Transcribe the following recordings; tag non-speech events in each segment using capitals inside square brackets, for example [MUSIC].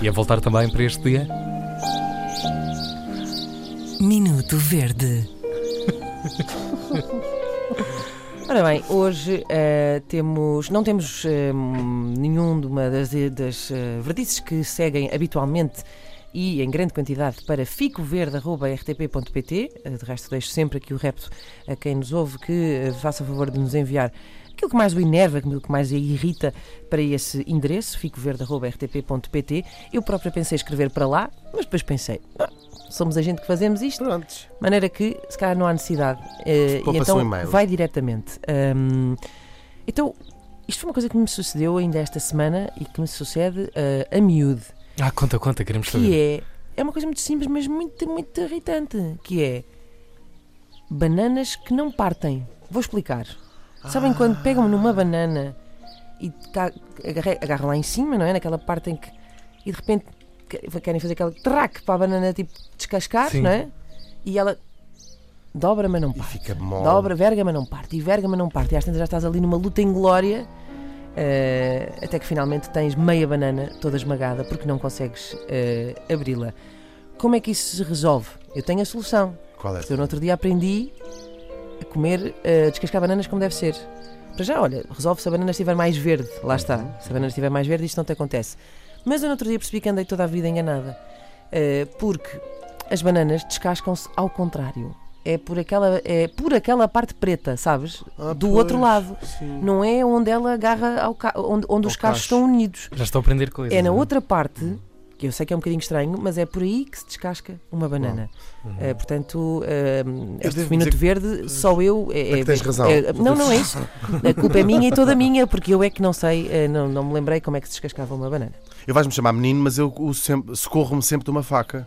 E a voltar também para este dia? Minuto Verde. [LAUGHS] Ora bem, hoje eh, temos, não temos eh, nenhum de uma das, das eh, verdices que seguem habitualmente e em grande quantidade para ficoverde.rtp.pt. De resto, deixo sempre aqui o repto a quem nos ouve que faça o favor de nos enviar aquilo que mais o enerva, aquilo que mais o irrita para esse endereço, ficoverde.rtp.pt. Eu própria pensei escrever para lá, mas depois pensei, "Ah, somos a gente que fazemos isto, Prontos. de maneira que, se calhar, não há necessidade. Eh, e um então, vai diretamente. Ahm, então, isto foi uma coisa que me sucedeu ainda esta semana e que me sucede eh, a miúde. Ah, conta, conta, queremos saber. Que é, é uma coisa muito simples, mas muito, muito irritante. Que é bananas que não partem. Vou explicar. Sabem quando pegam numa banana e agarram lá em cima, não é? Naquela parte em que. E de repente que- querem fazer aquele traque para a banana tipo descascar, Sim. não é? E ela dobra, mas não E parte. fica mole. Dobra, verga, mas não parte. E verga, mas não parte. E às tantas já estás ali numa luta em glória. eh, até que finalmente tens meia banana toda esmagada porque não consegues eh, abri-la. Como é que isso se resolve? Eu tenho a solução. Qual é? Eu no outro dia aprendi a comer, a descascar bananas como deve ser. Para já, olha, resolve se a banana estiver mais verde. Lá está. Se a banana estiver mais verde, isto não te acontece. Mas eu no outro dia percebi que andei toda a vida enganada. Eh, porque as bananas descascam-se ao contrário. É por aquela, é por aquela parte preta, sabes? Ah, Do pois, outro lado. Sim. Não é onde ela agarra ao ca... onde, onde Ao os cachos cacho. estão unidos. Já estou a aprender coisas. É na não outra parte, que eu sei que é um bocadinho estranho, mas é por aí que se descasca uma banana. Uhum. Eh, portanto, eh, este minuto dizer verde, só eu. É, É que tens razão. é- não, não é isso. A culpa é minha e toda minha, porque eu é que não sei, eh, não, não me lembrei como é que se descascava uma banana. Eu vais-me chamar menino, mas eu uso sempre- socorro-me sempre de uma faca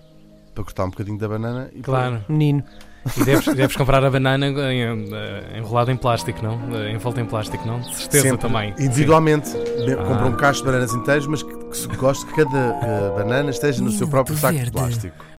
para cortar um bocadinho da banana e Claro. Menino. E deves, deves comprar a banana eh, enrolada em plástico, não? Eh, Envolta em plástico, não? De certeza Sempre, também. Individualmente. Me- Ah. Compro um cacho de bananas inteiros, mas que, que se gosto que cada eh, banana esteja no seu próprio saco de plástico.